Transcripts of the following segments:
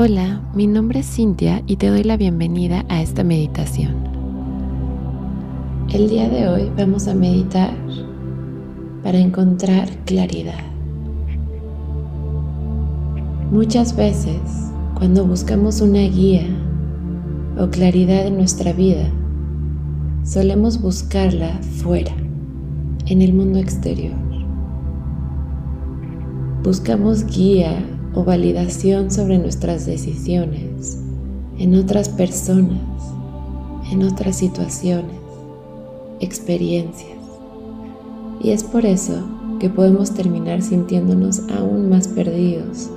Hola, mi nombre es Cintia y te doy la bienvenida a esta meditación. El día de hoy vamos a meditar para encontrar claridad. Muchas veces, cuando buscamos una guía o claridad en nuestra vida, solemos buscarla fuera, en el mundo exterior. Buscamos guía o validación sobre nuestras decisiones en otras personas, en otras situaciones, experiencias. Y es por eso que podemos terminar sintiéndonos aún más perdidos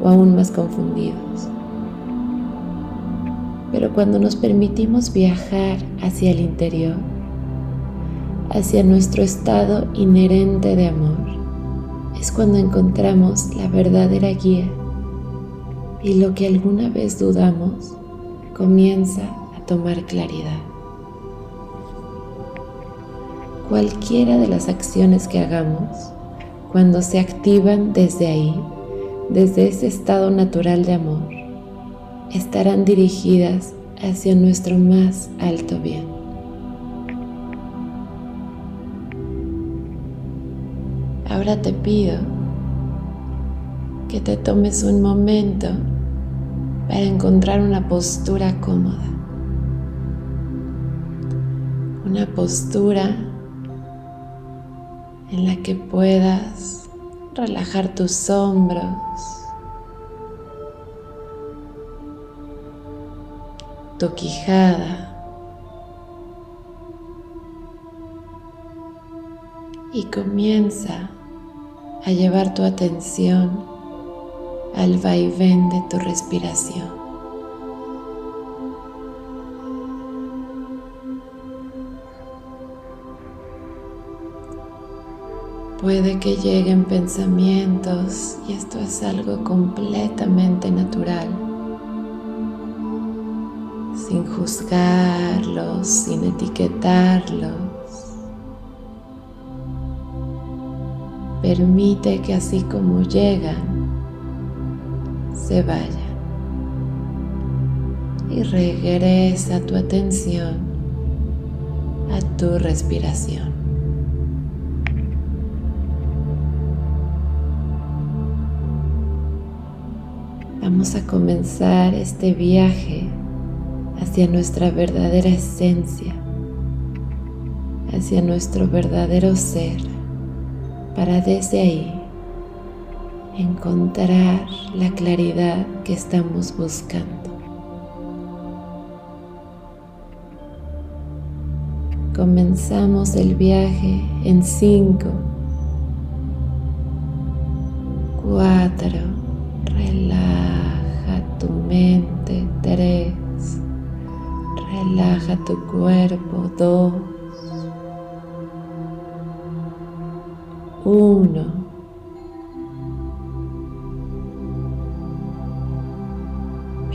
o aún más confundidos. Pero cuando nos permitimos viajar hacia el interior, hacia nuestro estado inherente de amor, es cuando encontramos la verdadera guía y lo que alguna vez dudamos comienza a tomar claridad. Cualquiera de las acciones que hagamos, cuando se activan desde ahí, desde ese estado natural de amor, estarán dirigidas hacia nuestro más alto bien. Ahora te pido que te tomes un momento para encontrar una postura cómoda. Una postura en la que puedas relajar tus hombros, tu quijada y comienza a llevar tu atención al vaivén de tu respiración. Puede que lleguen pensamientos y esto es algo completamente natural, sin juzgarlos, sin etiquetarlos. Permite que así como llegan, se vayan. Y regresa tu atención a tu respiración. Vamos a comenzar este viaje hacia nuestra verdadera esencia, hacia nuestro verdadero ser para desde ahí encontrar la claridad que estamos buscando. Comenzamos el viaje en 5, 4, relaja tu mente, 3, relaja tu cuerpo, 2, uno.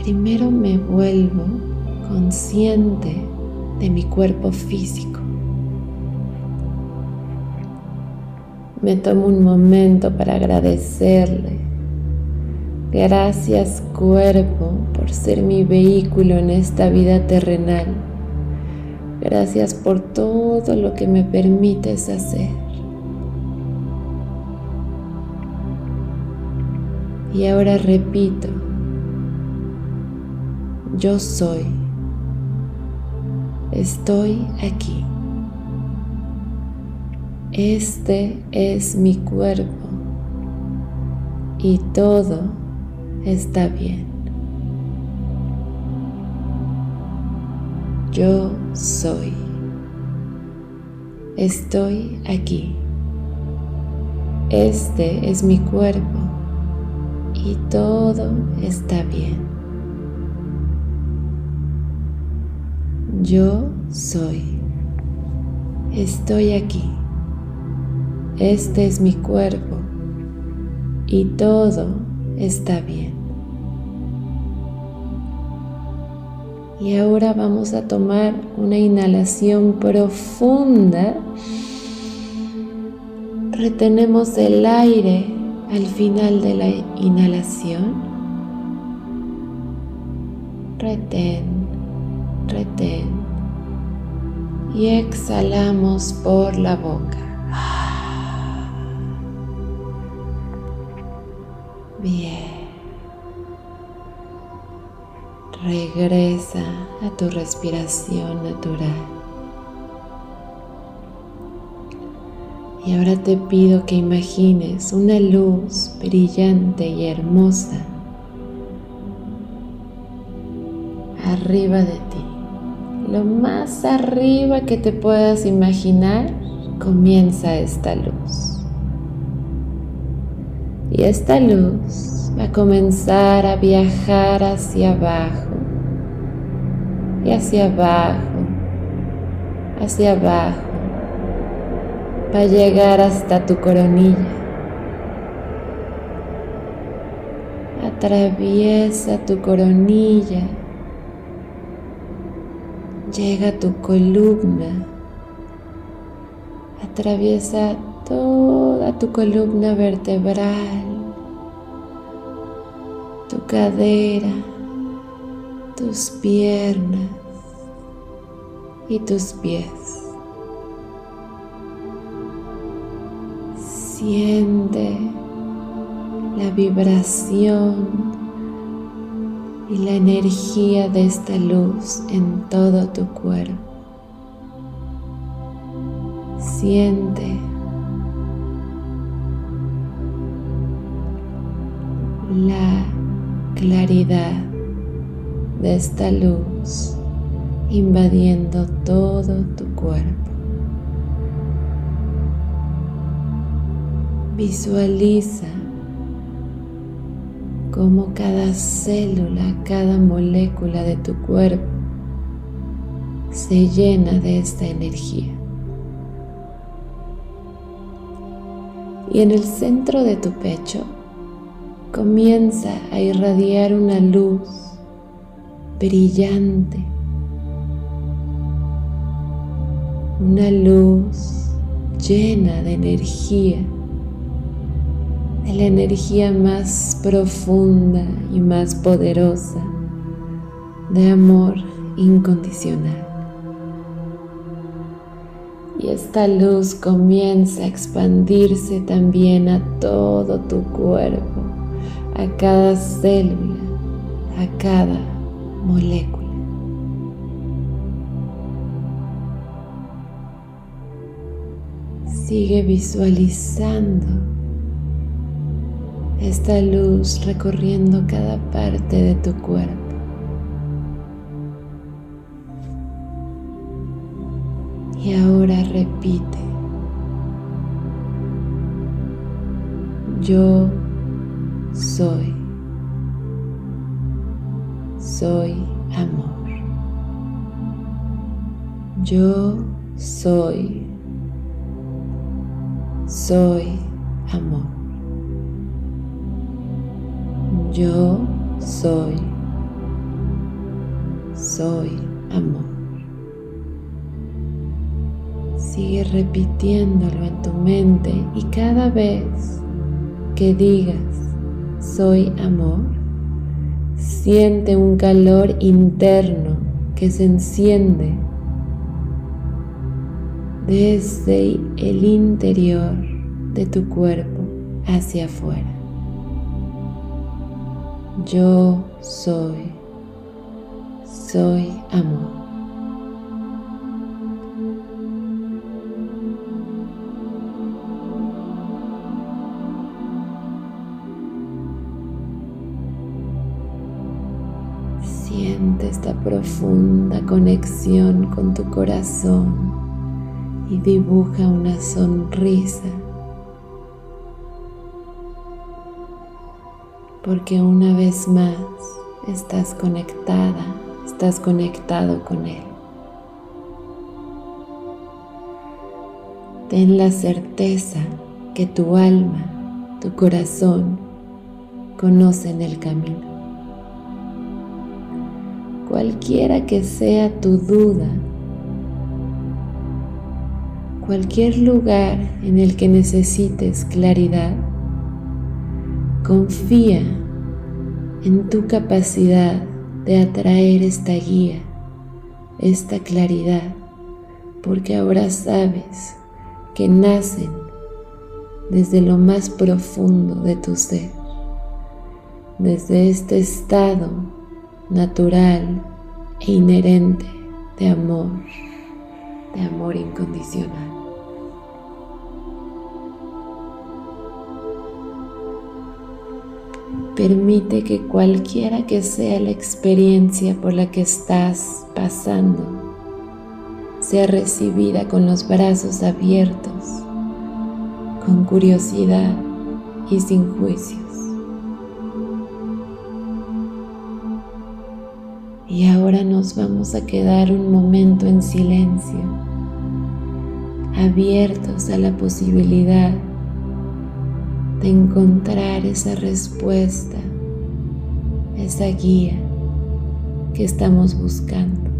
Primero me vuelvo consciente de mi cuerpo físico. Me tomo un momento para agradecerle. Gracias cuerpo por ser mi vehículo en esta vida terrenal. Gracias por todo lo que me permites hacer. Y ahora repito, yo soy, estoy aquí. Este es mi cuerpo y todo está bien. Yo soy. Estoy aquí. Este es mi cuerpo y todo está bien. Yo soy. Estoy aquí. Este es mi cuerpo y todo está bien. Y ahora vamos a tomar una inhalación profunda. Retenemos el aire al final de la inhalación retén, retén y exhalamos por la boca. Bien. Regresa a tu respiración natural. Y ahora te pido que imagines una luz brillante y hermosa arriba de ti. Lo más arriba que te puedas imaginar, comienza esta luz. Y esta luz va a comenzar a viajar hacia abajo y hacia abajo, hacia abajo, va a llegar hasta tu coronilla. Atraviesa tu coronilla llega a tu columna, atraviesa toda tu columna vertebral, tu cadera, tus piernas y tus pies. Siente la vibración y la energía de esta luz en todo tu cuerpo. Siente la claridad de esta luz invadiendo todo tu cuerpo. Visualiza cómo cada célula, cada molécula de tu cuerpo se llena de esta energía. Y en el centro de tu pecho comienza a irradiar una luz brillante, una luz llena de energía la energía más profunda y más poderosa de amor incondicional. Y esta luz comienza a expandirse también a todo tu cuerpo, a cada célula, a cada molécula. Sigue visualizando esta luz recorriendo cada parte de tu cuerpo. Y ahora repite, yo soy, soy amor. Yo soy, soy amor. Yo soy, soy amor. Sigue repitiéndolo en tu mente y cada vez que digas soy amor, siente un calor interno que se enciende desde el interior de tu cuerpo hacia afuera. Yo soy, soy amor. Siente esta profunda conexión con tu corazón y dibuja una sonrisa porque una vez más estás conectada, estás conectado con Él. Ten la certeza que tu alma, tu corazón, conocen el camino. Cualquiera que sea tu duda, cualquier lugar en el que necesites claridad, confía en tu capacidad de atraer esta guía, esta claridad, porque ahora sabes que nacen desde lo más profundo de tu ser, desde este estado natural e inherente de amor, de amor incondicional. Permite que cualquiera que sea la experiencia por la que estás pasando sea recibida con los brazos abiertos, con curiosidad y sin juicios. Y ahora nos vamos a quedar un momento en silencio, abiertos a la posibilidad de encontrar esa respuesta, esa guía que estamos buscando.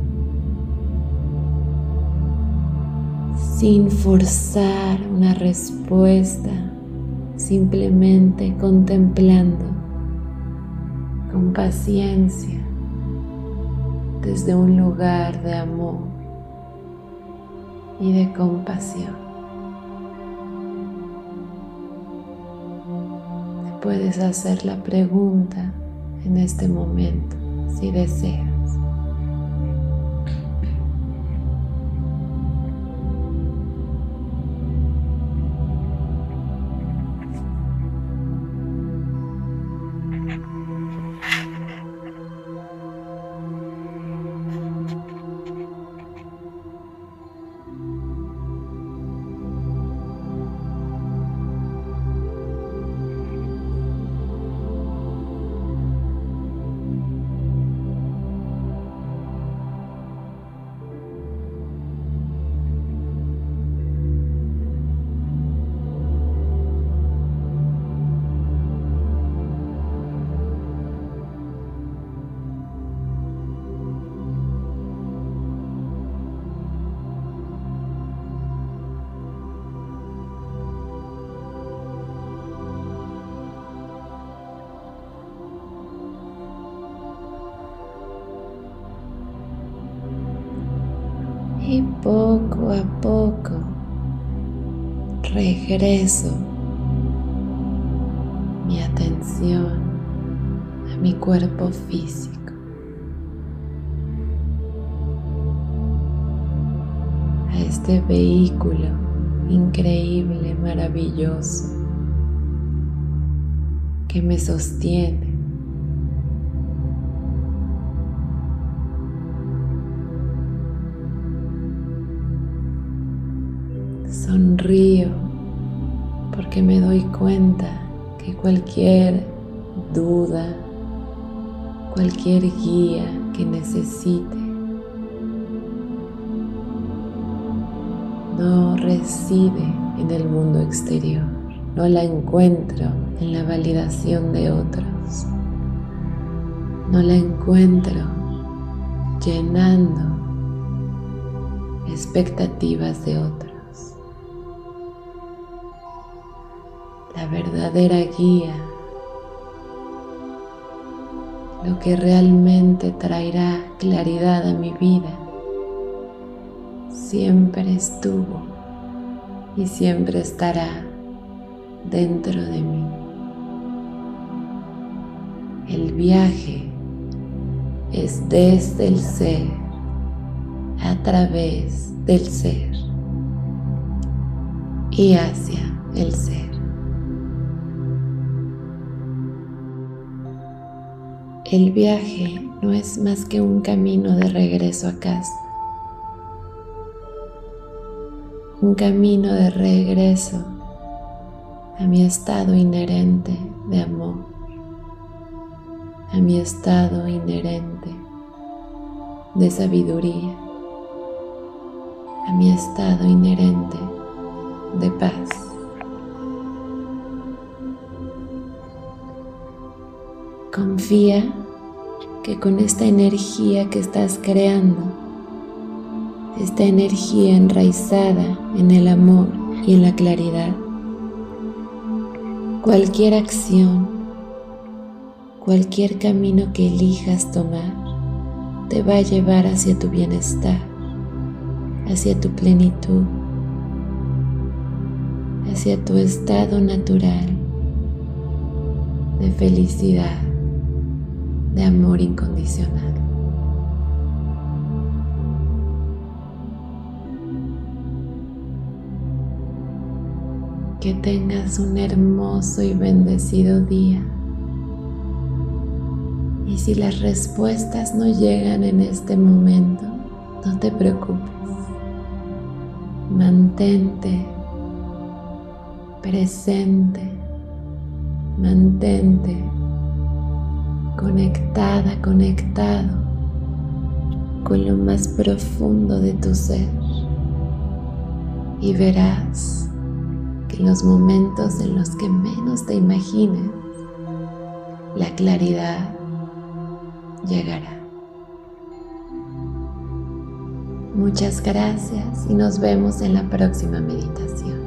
Sin forzar una respuesta, simplemente contemplando con paciencia desde un lugar de amor y de compasión. Puedes hacer la pregunta en este momento si deseas. Poco a poco regreso mi atención a mi cuerpo físico, a este vehículo increíble, maravilloso que me sostiene Sonrío porque me doy cuenta que cualquier duda, cualquier guía que necesite, no reside en el mundo exterior, no la encuentro en la validación de otros, no la encuentro llenando expectativas de otros. Verdadera guía, lo que realmente traerá claridad a mi vida, siempre estuvo y siempre estará dentro de mí. El viaje es desde el ser, a través del ser y hacia el ser. El viaje no es más que un camino de regreso a casa, un camino de regreso a mi estado inherente de amor, a mi estado inherente de sabiduría, a mi estado inherente de paz. Confía que con esta energía que estás creando, esta energía enraizada en el amor y en la claridad, cualquier acción, cualquier camino que elijas tomar, te va a llevar hacia tu bienestar, hacia tu plenitud, hacia tu estado natural de felicidad, de amor incondicional. Que tengas un hermoso y bendecido día. Y si las respuestas no llegan en este momento, no te preocupes. Mantente presente, mantente conectada, conectado con lo más profundo de tu ser y verás que en los momentos en los que menos te imagines, la claridad llegará. Muchas gracias y nos vemos en la próxima meditación.